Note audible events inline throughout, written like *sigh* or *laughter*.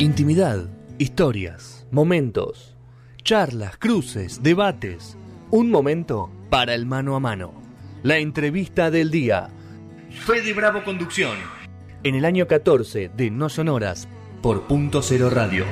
Intimidad, historias, momentos, charlas, cruces, debates. Un momento para el mano a mano. La entrevista del día. Fede Bravo Conducción. En el año 14 de No Sonoras por Punto Cero Radio.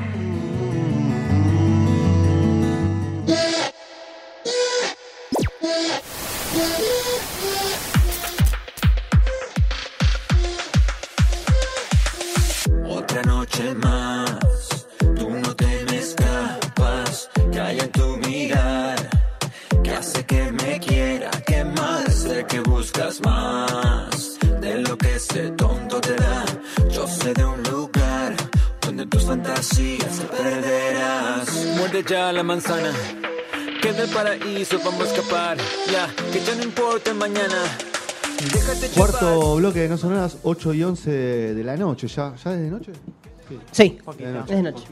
Que buscas más, de lo que ese tonto te da, yo sé de un lugar, donde tus fantasías se perderás. Muerde ya la manzana, que del paraíso vamos a escapar, ya, que ya no importa el mañana. Déjate llevar. Cuarto bloque de No Sonoras, 8 y 11 de la noche. ¿Ya, ya desde noche? Sí, De noche. es de noche.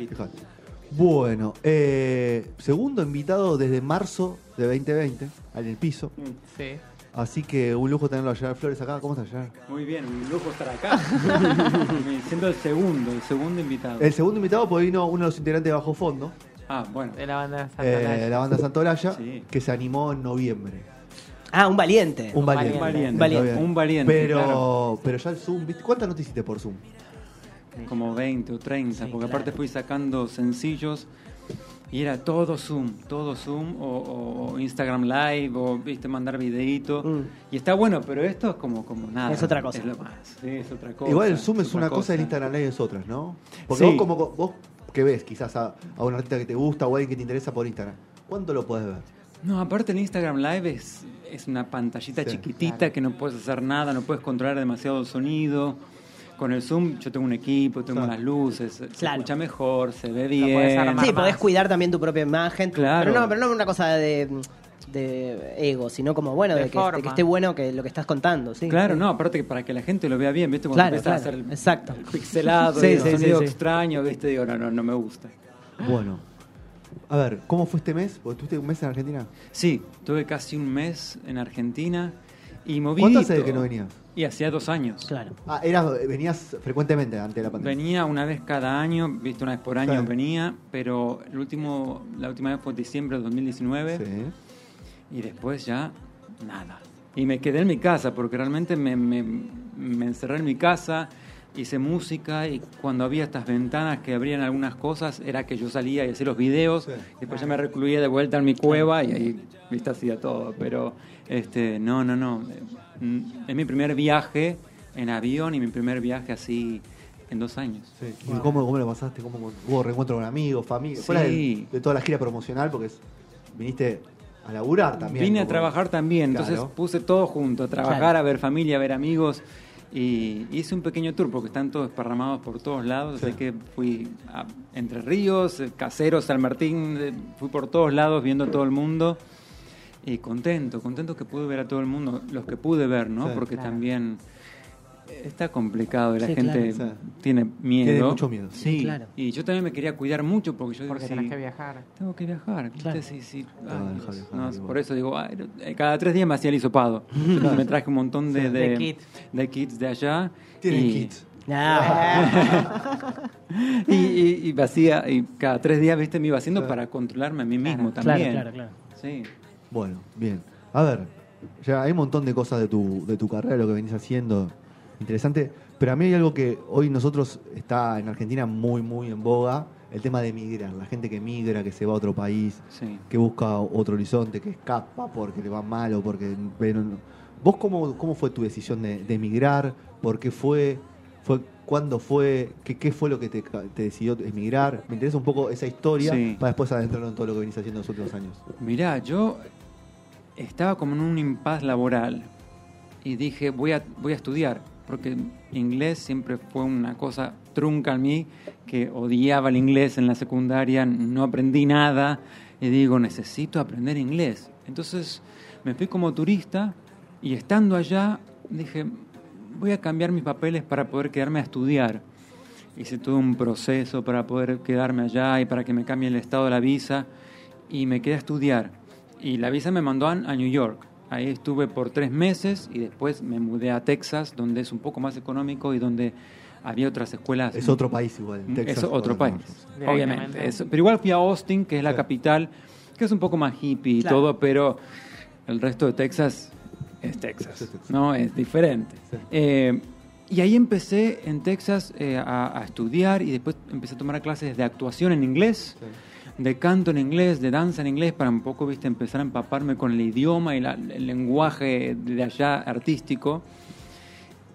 Bueno, eh, segundo invitado desde marzo de 2020, en el piso. Sí. Así que un lujo tenerlo a Gerard Flores acá. ¿Cómo estás, Gerard? Muy bien, un lujo estar acá. *laughs* Me siento el segundo, el segundo invitado. El segundo invitado, pues vino uno de los integrantes de Bajo Fondo, Ah, bueno. De la banda Santa eh, Olalla. la banda Santolaya, Sí. que se animó en noviembre. Ah, un valiente. Un valiente. Un valiente. Valiente. Un valiente, Pero, claro. pero ya el Zoom, ¿viste? ¿cuántas notas hiciste por Zoom? Como 20 o 30, Sí, porque aparte fui sacando sencillos y era todo Zoom, todo Zoom o, o Instagram Live o viste mandar videíto. Mm. Y está bueno, pero esto es como, como nada. Es otra cosa. Es lo más. Sí, es otra cosa. Igual el Zoom es una cosa y el Instagram Live es otra, ¿no? Porque Sí. vos como vos que ves quizás a, a un artista que te gusta o a alguien que te interesa por Instagram, ¿cuánto lo puedes ver? No, aparte el Instagram Live es, es una pantallita Sí. chiquitita que no puedes hacer nada, no puedes controlar demasiado el sonido. Con el Zoom yo tengo un equipo, tengo Claro. las luces, se Claro. escucha mejor, se ve bien. armar. Sí, más. podés cuidar también tu propia imagen. Claro. Pero no, pero no una cosa de, de ego, sino como, bueno, De de, que, forma. de que esté bueno que lo que estás contando. Sí, Claro, Sí. no, aparte que para que la gente lo vea bien, ¿viste? Cuando Claro, claro, a hacer el, exacto. el pixelado Sí, sonido sí. extraño, ¿viste? Digo, no, no, no me gusta. Bueno, a ver, ¿cómo fue este mes? Porque tuviste un mes en Argentina. Sí, tuve casi un mes en Argentina y moví. ¿Cuánto hace de que no venías? Y hacía dos años. Claro. Ah, eras, venías frecuentemente ante la pandemia. Venía una vez cada año, viste, una vez por año Sí. venía, pero el último, la última vez fue en diciembre del 2019 Sí. y después ya nada. Y me quedé en mi casa porque realmente me, me- me encerré en mi casa, hice música y cuando había estas ventanas que abrían algunas cosas era que yo salía y hacía los videos, Sí. después ya me recluía de vuelta en mi cueva y ahí viste hacía todo, pero este no, no, no. Mm, Es mi primer viaje en avión y mi primer viaje así en dos años. Sí. ¿Y cómo, cómo lo pasaste? ¿Cómo hubo reencuentro con amigos, familia? Sí. Fuera de, de toda la gira promocional, porque es- viniste a laburar también. Vine a trabajar también, entonces puse todo junto, a trabajar, Claro. a ver familia, a ver amigos. Y hice un pequeño tour porque están todos esparramados por todos lados, Sí. así que fui a Entre Ríos, eh, Caseros, San Martín, eh, fui por todos lados viendo a todo el mundo y contento, contento que pude ver a todo el mundo, los que pude ver, ¿no? Sí. porque Claro. también está complicado y la Sí, gente claro. Tiene miedo. Tiene mucho miedo. Sí, claro. y yo también me quería cuidar mucho porque yo digo, Porque sí, tenés que viajar. tengo que viajar. Claro. Sí, sí. Ay, Dios. viajar, No, por eso digo, ay, eh, cada tres días me hacía el hisopado. *laughs* Me traje un montón de, Sí. de, De kits. de kits de allá. Tienen y, kits. *laughs* Y, y, y cada tres días, viste, me iba haciendo para controlarme a mí mismo claro, también. claro, claro. Sí. Bueno, bien. A ver, ya hay un montón de cosas de tu, de tu carrera, lo que venís haciendo, interesante. Pero a mí hay algo que hoy nosotros está en Argentina muy, muy en boga, el tema de migrar. La gente que migra, que se va a otro país, Sí. que busca otro horizonte, que escapa porque le va mal o porque... pero ¿Vos cómo, cómo fue tu decisión de, de emigrar? ¿Por qué fue? fue ¿Cuándo fue? ¿Qué, qué fue lo que te, te decidió emigrar? Me interesa un poco esa historia Sí. para después adentrarnos en todo lo que venís haciendo en los últimos años. Mirá, yo estaba como en un impas laboral y dije, voy a, voy a estudiar, porque inglés siempre fue una cosa trunca en mí, que odiaba el inglés en la secundaria, no aprendí nada, y digo, necesito aprender inglés. Entonces me fui como turista y estando allá dije, voy a cambiar mis papeles para poder quedarme a estudiar. Hice todo un proceso para poder quedarme allá y para que me cambie el estado de la visa y me quedé a estudiar. Y la visa me mandó a, a New York, Ahí estuve por tres meses y después me mudé a Texas, donde es un poco más económico y donde había otras escuelas. Es otro país igual. Texas, es otro país, obviamente. Es- pero igual fui a Austin, que es la Sí. capital, que es un poco más hippie y Claro. todo, pero el resto de Texas es Texas. ¿no? Es diferente. Sí. Eh, y ahí empecé en Texas eh, a, a estudiar y después empecé a tomar clases de actuación en inglés, de canto en inglés, de danza en inglés, para un poco, viste, empezar a empaparme con el idioma y la- el lenguaje de allá artístico.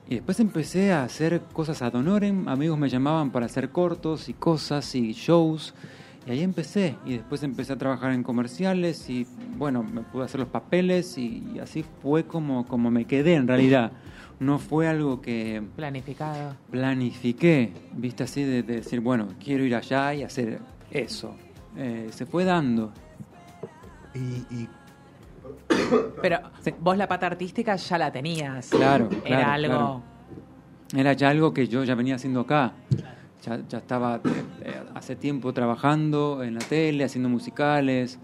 Y después empecé a hacer cosas ad honorem, amigos me llamaban para hacer cortos y cosas y shows. Y ahí empecé, y después empecé a trabajar en comerciales y bueno, me pude hacer los papeles y, y así fue como, como me quedé en realidad. No fue algo que Planificado. planifiqué, viste así de, de decir, bueno, quiero ir allá y hacer eso. Eh, se fue dando. Y, y Pero vos la pata artística ya la tenías. Claro, Era claro, algo. claro. Era ya algo que yo ya venía haciendo acá. Ya, ya estaba eh, eh, hace tiempo trabajando en la tele, haciendo musicales.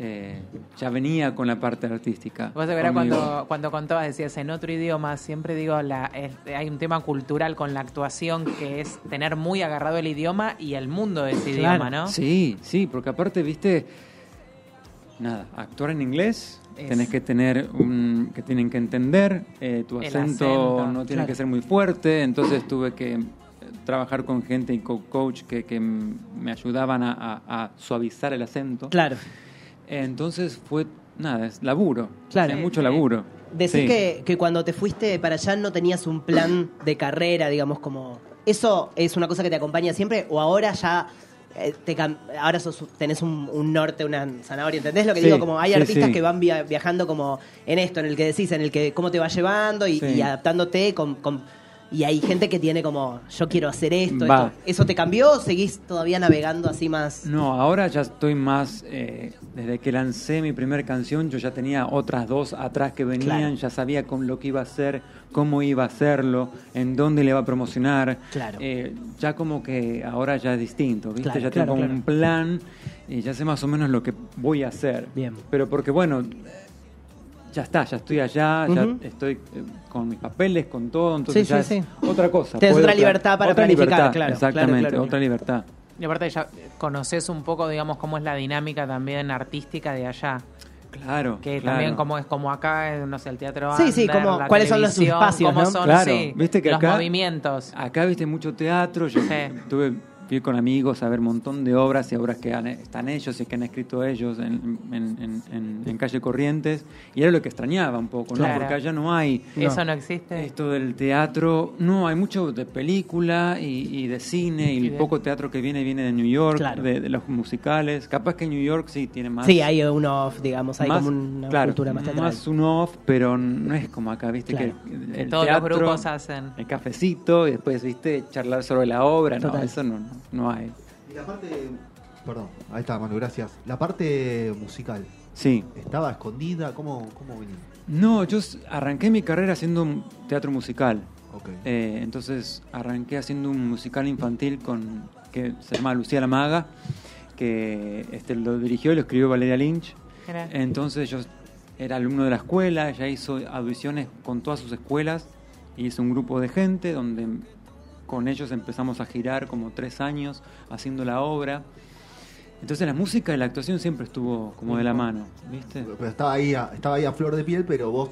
Eh, ya venía con la parte artística. Vos conmigo. cuando, cuando contabas, decías en otro idioma, siempre digo, la, es- hay un tema cultural con la actuación que es tener muy agarrado el idioma y el mundo de ese Claro. idioma, ¿no? Sí, sí, porque aparte, viste, nada, actuar en inglés, Es- tenés que tener un, que tienen que entender, eh, tu acento, acento, no tiene claro. que ser muy fuerte, entonces tuve que eh, trabajar con gente y co- coach que, que me ayudaban a, a- a suavizar el acento. Claro. Entonces fue, nada, es laburo, Claro. es mucho laburo. Decís Sí. que, que cuando te fuiste para allá no tenías un plan de carrera, digamos, como... ¿Eso es una cosa que te acompaña siempre o ahora ya eh, te ahora sos- tenés un, un norte, una zanahoria? ¿Entendés lo que Sí, digo? Como hay sí, artistas sí. que van via- viajando como en esto, en el que decís, en el que cómo te va llevando y, adaptándote con... con- y hay gente que tiene como, yo quiero hacer esto. ¿Eso te cambió o seguís todavía navegando así más? No, ahora ya estoy más. eh, desde que lancé mi primera canción, yo ya tenía otras dos atrás que venían, Claro. ya sabía con lo que iba a hacer, cómo iba a hacerlo, en dónde le iba a promocionar. Claro. Eh, ya como que ahora ya es distinto, ¿viste? Claro, ya tengo un plan y ya sé más o menos lo que voy a hacer. Bien. Pero porque, bueno. Ya está, ya estoy allá, ya estoy eh, con mis papeles, con todo, entonces Sí, ya sí, es sí. otra cosa. Tenés puedo otra libertad para otra planificar, libertad, claro, Exactamente, claro, claro, otra libertad. Y aparte ya conoces un poco, digamos, cómo es la dinámica también artística de allá. Claro. Que claro. también como es como acá, eh, no sé, el teatro Sí, sí, under, como- la cuáles son los espacios, cómo ¿no? son, Claro, sí, viste que los acá- movimientos. Acá viste mucho teatro, yo Sí. tuve fui con amigos a ver un montón de obras y obras que han- están ellos y que han escrito ellos en, en- en- en- en calle Corrientes y era lo que extrañaba un poco, ¿no? Claro. Porque allá no hay Eso no existe. esto del teatro, no, hay mucho de película y, y de cine y Y el de- poco teatro que viene viene de New York, Claro. de, de los musicales, capaz que New York sí tiene más Sí, hay un off, digamos, hay más, como una claro, cultura más teatral. más un off, pero no es como acá, viste Claro. que el Todos teatro, los grupos hacen. el cafecito y después viste charlar sobre la obra, no, eso no, no, no hay. Y la parte. Perdón, ahí está, Manu, gracias. La parte musical, Sí. ¿estaba escondida? ¿Cómo, cómo venía? No, yo arranqué mi carrera haciendo un teatro musical. Ok. Eh, entonces arranqué haciendo un musical infantil con que se llama Lucía la Maga, que este, lo dirigió y lo escribió Valeria Lynch. Mira. Entonces yo era alumno de la escuela, ella hizo audiciones con todas sus escuelas y hizo un grupo de gente donde con ellos empezamos a girar como tres años haciendo la obra. Entonces la música y la actuación siempre estuvo como de la mano, ¿viste? Pero estaba ahí, a, estaba ahí a flor de piel, pero vos,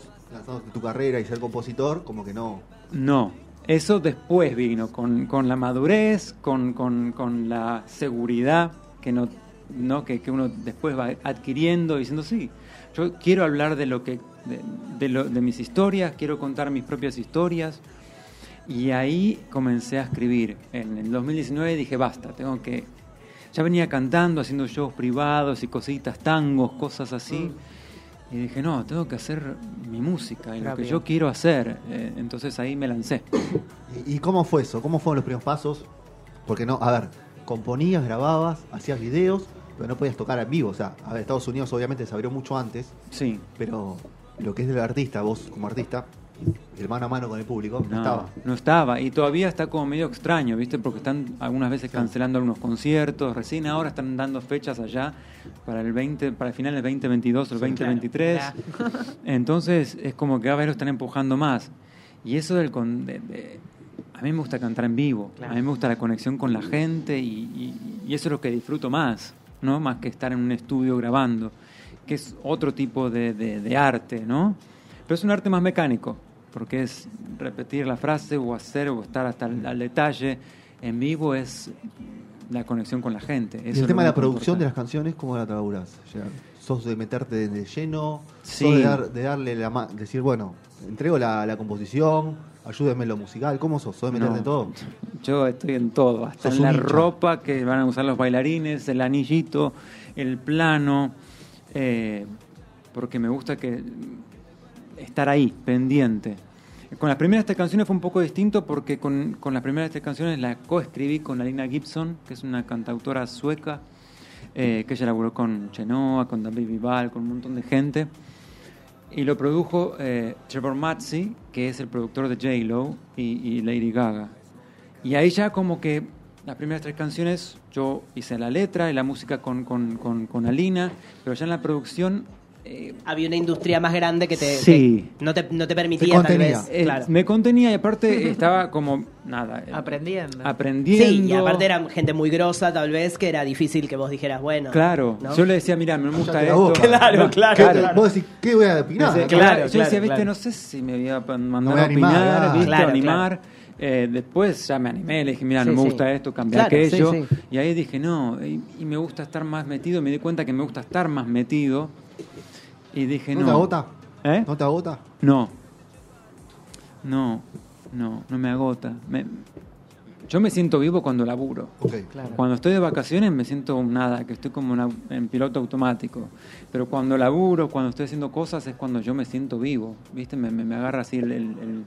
tu carrera y ser compositor, como que no. No, eso después vino, con, con la madurez, con, con- con la seguridad que, no, no, que, que uno después va adquiriendo, diciendo, sí, yo quiero hablar de, lo que, de, de lo- de mis historias, quiero contar mis propias historias. Y ahí comencé a escribir. En el 2019 dije, basta, tengo que... Ya venía cantando, haciendo shows privados y cositas, tangos, cosas así. Y dije, no, tengo que hacer mi música y lo que yo quiero hacer. Eh, entonces ahí me lancé. ¿Y, y cómo fue eso? ¿Cómo fueron los primeros pasos? Porque no, a ver, componías, grababas, hacías videos, pero no podías tocar en vivo. O sea, a ver, Estados Unidos obviamente se abrió mucho antes, Sí, pero lo que es del artista, vos como artista, el mano a mano con el público. No, No, estaba. no estaba. Y todavía está como medio extraño, ¿viste? Porque están algunas veces cancelando algunos conciertos. Recién ahora están dando fechas allá para el 20, para el final del 2022 o el 2023. Entonces es como que cada vez lo están empujando más. Y eso del con- de- de- a mí me gusta cantar en vivo. Claro. A mí me gusta la conexión con la gente y, y- y eso es lo que disfruto más, ¿no? Más que estar en un estudio grabando, que es otro tipo de, de- de arte, ¿no? Pero es un arte más mecánico, porque es repetir la frase o hacer o estar hasta el al detalle. En vivo es la conexión con la gente. Y el tema de la producción de las canciones, ¿cómo la trabajas? ¿Sos de meterte de lleno? Sí. ¿Sos de, dar- de darle la ma- decir, bueno, entrego la, la composición, ayúdenme en lo musical? ¿Cómo sos? ¿Sos de meterte No. en todo? Yo estoy en todo, hasta en la ropa que van a usar los bailarines, el anillito, el plano, eh, porque me gusta que estar ahí, pendiente. Con las primeras tres canciones fue un poco distinto porque con, con las primeras tres canciones la coescribí con Alina Gibson, que es una cantautora sueca, eh, que ella laburó con Chenoa, con David Vival, con un montón de gente. Y lo produjo eh, Trevor Matzi, que es el productor de J-Lo y, y Lady Gaga. Y ahí ya como que las primeras tres canciones yo hice la letra y la música con, con, con, con Alina, pero ya en la producción eh, Había una industria más grande que te, Sí. te- no, te, no te permitía Te tal vez. eh, claro. me contenía y aparte estaba como, nada, eh, Aprendiendo. aprendiendo. Sí, y aparte era gente muy grosa, tal vez, que era difícil que vos dijeras, bueno. Claro, ¿no? yo le decía, mira, me gusta esto. Claro, claro, ¿Qué- claro. Vos decís, ¿qué voy a opinar? Claro, claro, yo decía, viste, claro. no sé si me voy a mandar voy a a opinar, animar, ah. ¿viste? Claro, animar. Eh, después ya me animé, le dije, mira, no me sí. gusta esto, cambiar Claro, aquello. sí. Y ahí dije, no, y, y me gusta estar más metido, me di cuenta que me gusta estar más metido. Y dije, ¿No no. te agota? ¿Eh? ¿No te agota? No. No, no, no me agota. Me- yo me siento vivo cuando laburo. Ok. Claro. Cuando estoy de vacaciones me siento nada, que estoy como una- en piloto automático. Pero cuando laburo, cuando estoy haciendo cosas, es cuando yo me siento vivo. ¿Viste? Me, me- me agarra así el. el- el-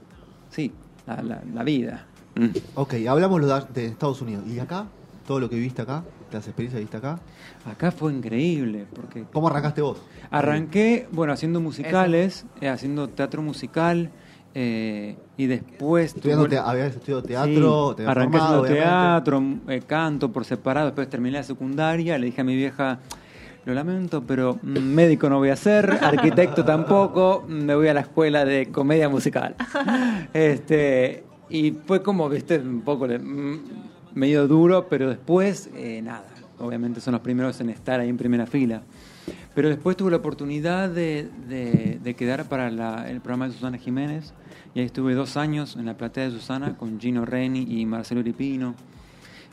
sí, la, la- la vida. Mm. Ok, hablamos de, de Estados Unidos. ¿Y acá? ¿Todo lo que viste acá? ¿Las experiencias que viste acá? Acá fue increíble, porque ¿Cómo arrancaste vos? Arranqué, bueno, haciendo musicales, eh, haciendo teatro musical, eh, y después... Estudiando tuve- te- habías estudiado teatro, Sí, te habías arranqué formado, haciendo teatro, eh, canto por separado, después terminé la secundaria, le dije a mi vieja, lo lamento, pero mm, médico no voy a ser, *laughs* arquitecto tampoco, mm, me voy a la escuela de comedia musical. *laughs* este Y fue como, viste, un poco mm, medio duro, pero después, eh, nada, obviamente son los primeros en estar ahí en primera fila. Pero después tuve la oportunidad de, de- de quedar para la- el programa de Susana Jiménez. Y ahí estuve dos años en la platea de Susana con Gino Reni y Marcelo Uripino.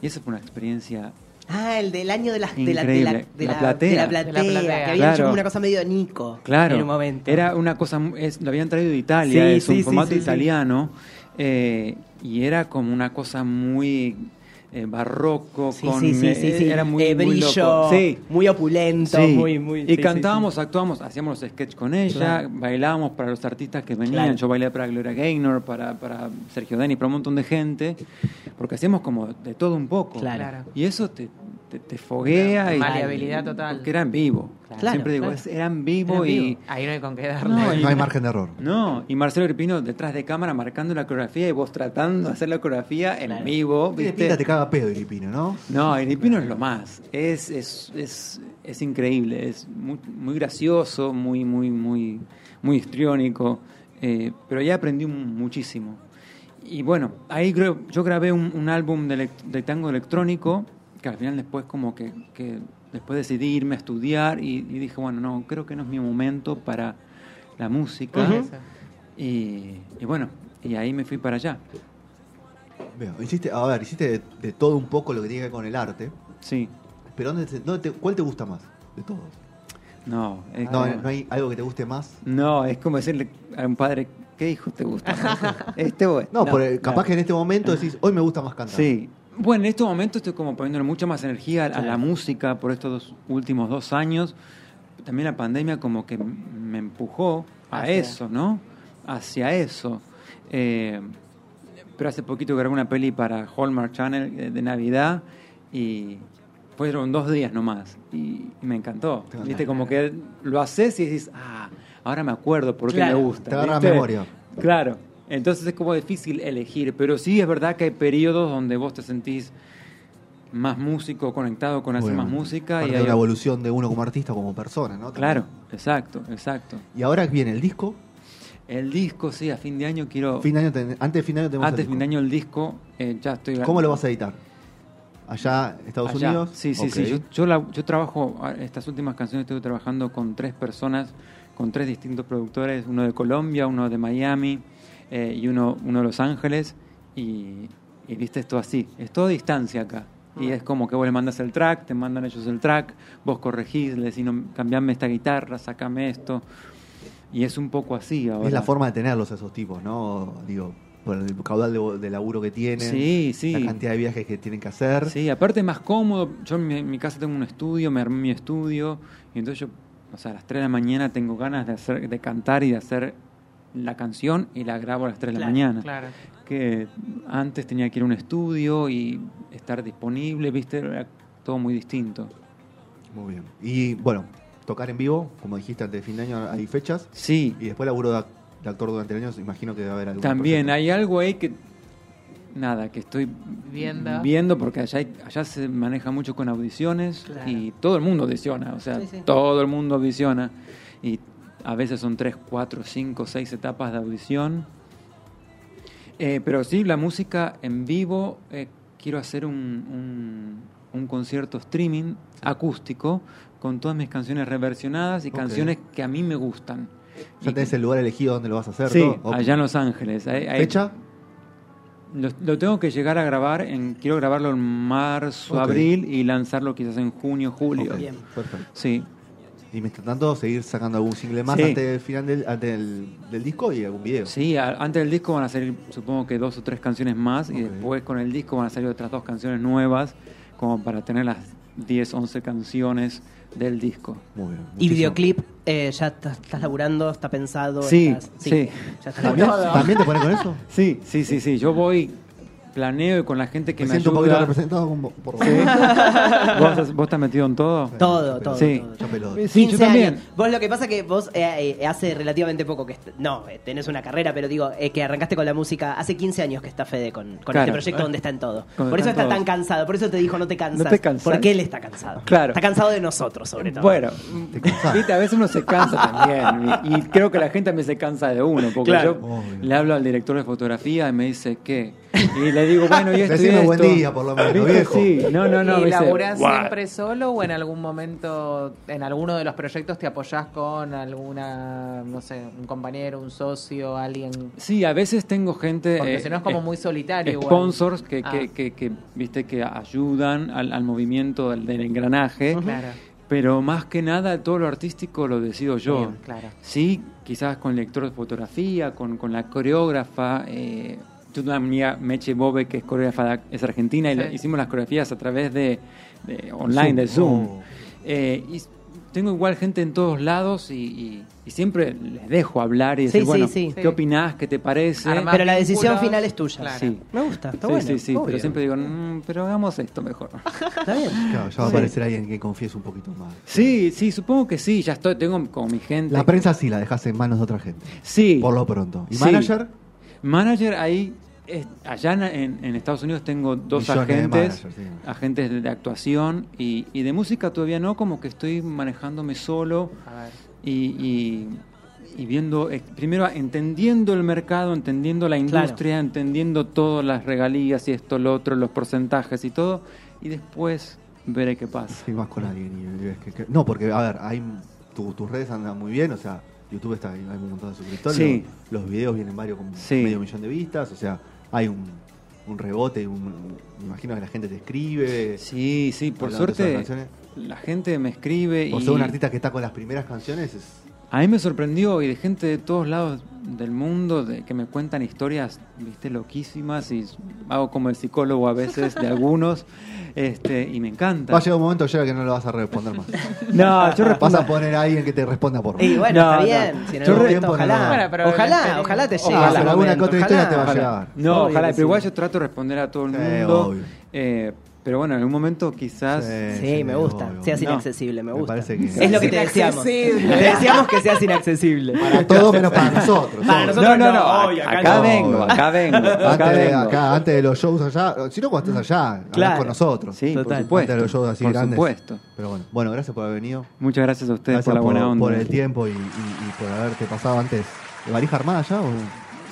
Y esa fue una experiencia. Ah, el del año de la, de la, de la, de La la- platea. de la De la platea, que había Claro. hecho como una cosa medio Nico Claro, en un momento. era una cosa, es- lo habían traído de Italia, Sí, es sí, un sí, formato sí, sí. italiano. eh, y era como una cosa muy eh, barroco, Sí, con, sí, sí, sí, eh, sí. era muy, Eh, muy brillo, loco. Sí. muy opulento, Sí. muy, muy. Y sí, sí, cantábamos, actuábamos, hacíamos los sketches con ella, Claro. bailábamos para los artistas que venían. Claro. Yo bailé para Gloria Gaynor, para, para Sergio Denis, para un montón de gente, porque hacíamos como de todo un poco. Claro. Y eso te, te, te foguea y. Maleabilidad total. Porque era en vivo. Claro, Siempre digo, claro. es- era en vivo y. vivo. Ahí no hay con qué darle. No, y- No hay margen de error. No, y Marcelo Gripino detrás de cámara marcando la coreografía y vos tratando de hacer la coreografía en Claro. vivo. ¿viste? te caga pedo, Iripino, ¿no? No, Gripino es lo más. Es, es, es, es increíble, es muy, muy gracioso, muy, muy, muy, muy histriónico. eh, pero ya aprendí muchísimo. Y bueno, ahí creo- yo grabé un, un álbum de, de tango electrónico que al final después como que, que después decidí irme a estudiar y, y dije, bueno, no, creo que no es mi momento para la música. Y, y bueno, y ahí me fui para allá. Veo, hiciste, a ver, hiciste de, de todo un poco lo que tiene que ver con el arte. Sí, Pero ¿dónde te- dónde te- ¿cuál te gusta más de todos? no. es No, como- no hay algo que te guste más. No, es como decirle a un padre, ¿qué hijo te gusta? más? *laughs* este bueno. No, por el- capaz no. que en este momento decís, hoy me gusta más cantar. Sí. Bueno, en estos momentos estoy como poniéndole mucha más energía a la música por estos dos últimos dos años. También la pandemia como que me empujó a Hacia- eso, ¿no? Hacia eso. Eh, pero hace poquito grabé una peli para Hallmark Channel eh, de Navidad y fueron dos días nomás y, y me encantó. Te Viste, como que lo haces y dices, ah, ahora me acuerdo por qué Claro. me gusta. Te agarra memoria. Claro. Entonces es como difícil elegir, pero sí es verdad que hay periodos donde vos te sentís más músico, conectado con hacer Bueno, más música. parte Y hay- una evolución de uno como artista, como persona, ¿no? Claro, exacto, exacto. Y ahora viene el disco. El disco, sí, a fin de año quiero... Fin de año ten- antes de fin de año tenemos antes de fin de año el disco, eh, ya estoy... ¿Cómo lo vas a editar? ¿Allá, Estados Allá. Unidos? Sí, sí, sí. Yo, yo, la- yo trabajo, a- estas últimas canciones estoy trabajando con tres personas, con tres distintos productores, uno de Colombia, uno de Miami eh, y uno, uno de Los Ángeles. Y, y viste esto así, es todo a distancia acá. Y es como que vos le mandas el track, te mandan ellos el track, vos corregís, le decís, no, cambiame esta guitarra, sacame esto. Y es un poco así ahora. Es la forma de tenerlos esos tipos, ¿no? Digo, por el caudal de, de laburo que tienen. Sí, sí. La cantidad de viajes que tienen que hacer. Sí, aparte es más cómodo. Yo en mi, en mi casa tengo un estudio, me armé mi estudio, y entonces yo, o sea, a las 3 de la mañana tengo ganas de hacer, de cantar y de hacer la canción y la grabo a las 3 de la mañana. Claro. Que antes tenía que ir a un estudio y estar disponible, viste, era todo muy distinto. Muy bien. Y bueno, tocar en vivo, como dijiste antes de fin de año, hay fechas. Sí, Y después laburo de, ac- de actor durante el año, imagino que debe haber algún también hay algo ahí que, nada, que estoy Viendo. viendo porque allá, hay- allá se maneja mucho con audiciones Claro. y todo el mundo audiciona, o sea, Sí, sí. todo el mundo audiciona y a veces son tres, cuatro, cinco, seis etapas de audición. Eh, pero sí, la música en vivo, eh, quiero hacer un, un, un concierto streaming acústico con todas mis canciones reversionadas y canciones que a mí me gustan. ¿Ya tenés el lugar elegido donde lo vas a hacer? Sí? Ok. allá en Los Ángeles. Ahí- ahí- ¿Fecha? lo, lo tengo que llegar a grabar, en, quiero grabarlo en marzo, abril y lanzarlo quizás en junio, julio. Ok, Bien. Perfecto. Sí, Y mientras tanto, seguir sacando algún single más Sí. antes del final del, antes del, del disco y algún video. sí, a- antes del disco van a salir supongo que dos o tres canciones más y después con el disco van a salir otras dos canciones nuevas como para tener las 10, 11 canciones del disco. Muy bien. Y muchísimo. videoclip, eh, ¿ya estás, laburando? ¿Está pensado? Sí, ¿Estás- sí. Ya estás ¿También. ¿También te pones con eso? *laughs* Sí, sí, sí, sí, yo voy, planeo y con la gente que me me, siento un poquito ayuda. representado con- por Sí. ¿Vos, *laughs* ¿Vos estás metido en todo? Todo, todo. Sí. todo. Sí, yo 15 también. años. Vos lo que pasa que vos eh, eh, hace relativamente poco que... No, eh, tenés una carrera, pero digo, eh, que arrancaste con la música. Hace 15 años que está Fede con, con Claro. este proyecto donde está en todo. Por eso está tan cansado, por eso te dijo no te cansas. No te cansas. Porque él está cansado. Claro. Está cansado de nosotros, sobre todo. Bueno, viste, a veces uno se cansa también. Y, y creo que la gente también se cansa de uno. Porque Claro. yo Obvio. le hablo al director de fotografía y me dice, ¿qué? Y le digo, bueno, y esto y Decime buen día, por lo menos, viejo. Sí, no, no, no. ¿Y laburás siempre solo o en algún momento, en alguno de los proyectos, te apoyás con alguna, no sé, un compañero, un socio, alguien? Sí, a veces tengo gente... Porque eh, si no es como eh, muy solitario. igual. Sponsors que, Ah. que, que, que, viste, que ayudan al, al movimiento del, del engranaje. Claro. Pero más que nada, todo lo artístico lo decido yo. Bien, claro. Sí, quizás con el lector de fotografía, con, con la coreógrafa. Eh, tuve una amiga, Meche Bobe, que es coreógrafa, es argentina, y Sí. hicimos las coreografías a través de, de online, Zoom. de Zoom. Oh. Eh, y tengo igual gente en todos lados y, y- y siempre les dejo hablar y decir, sí, bueno, sí. ¿qué opinás? ¿Qué te parece? Armar Pero la decisión final es tuya. claro. Sí. Me gusta, está sí, bueno. sí, sí, obvio. pero siempre digo, "Mm, pero hagamos esto mejor. *laughs* Está bien. Claro, ya va a aparecer alguien que confiese un poquito más. Sí, sí, supongo que sí, ya estoy, tengo como mi gente. La prensa sí la dejas en manos de otra gente. Sí. Por lo pronto. ¿Y Sí. manager? Manager ahí, es- allá en, en Estados Unidos tengo dos Millones de agentes, managers, sí. agentes de, de actuación y, y de música todavía no, como que estoy manejándome solo y, y- y viendo, eh, primero entendiendo el mercado, entendiendo la Claro. industria, entendiendo todas las regalías y esto, lo otro, los porcentajes y todo, y después veré qué pasa. Filmas con alguien y ves que, que- No, porque, a ver, hay, tu- tus redes andan muy bien, o sea, YouTube está, hay un montón de suscriptores. Sí. Los, los videos vienen varios con Sí. medio millón de vistas, o sea, hay un, un rebote, un, me imagino que la gente te escribe. Sí, sí, por suerte la gente me escribe Por y ser un artista que está con las primeras canciones, es, A mí me sorprendió y de gente de todos lados del mundo de que me cuentan historias, viste, loquísimas y hago como el psicólogo a veces de algunos, este, y me encanta. va a llegar un momento ya que no lo vas a responder más. No, yo Vas respondo. a poner a alguien que te responda por Y vos. bueno, No, está no. bien. Si en algún momento, no. ojalá, Bueno, pero ojalá, el- ojalá te Ojalá, llegue. ese alguna momento, que otra historia te va a ojalá. llegar. No, Obvio ojalá, pero igual yo trato de responder a todo el mundo. obvio. eh, Pero bueno, en algún momento quizás... Sí, me gusta. obvio. Seas inaccesible, me Me gusta. parece que- Es lo que te deseamos. Te deseamos que seas inaccesible. Para todo menos para nosotros. Para nosotros no, no, no, acá, acá acá no. vengo, acá vengo, acá Antes de, vengo. acá, antes de los shows allá, si no cuando estés allá, Claro. con nosotros. Sí, Total. por supuesto. Antes de los shows así por grandes. supuesto. Pero bueno, bueno, gracias por haber venido. Muchas gracias a ustedes Gracias por la buena onda. por el tiempo y, y- y por haberte pasado antes. ¿De valija armada ya? O?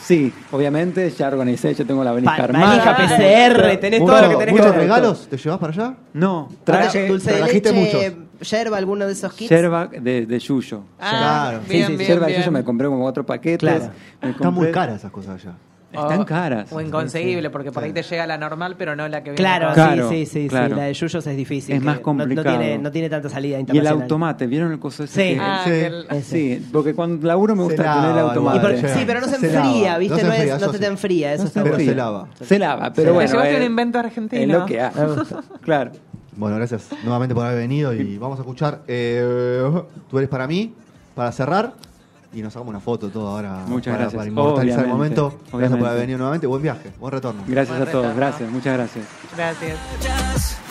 Sí, obviamente ya organicé, yo tengo la valija Pa- armada. valija PCR, tenés todo lo que tenés que ¿Muchos regalos te llevas para allá? No, Ahora, traje dulce de trajiste leche, yerba, alguno de esos kits. yerba de, de yuyo. Ah, Claro. bien, sí, sí, bien, yerba de bien. yuyo me compré como cuatro paquetes. Claro. me Están muy caras esas cosas allá. Están O- caras. O inconseguible, porque por ahí te llega la normal, pero no la que viene. Claro, Claro, sí, sí, sí, claro. sí. La de Yuyos es difícil. Es más no- No, complicado. tiene, no tiene tanta salida Y el internacional. automate, ¿vieron el coso ese? Sí. que- Ah, Sí. el- porque cuando laburo me gusta lava tener el automate. Por- sí, pero no se Se enfría, lava, ¿viste? no se No, es- enfría, no eso se te enfría, eso No está se Pero bueno. se lava. Se lava, pero Te bueno. llevaste es- un invento Es argentino. lo que hay. *laughs* claro. Bueno, gracias nuevamente por haber venido y vamos a escuchar eh, Tú eres para mí, para cerrar. Y nos sacamos una foto todo ahora Muchas para, gracias. para inmortalizar el Obviamente, momento. Gracias por haber venido nuevamente. Buen viaje, buen retorno. Gracias a todos, retorno. gracias, muchas gracias. Gracias.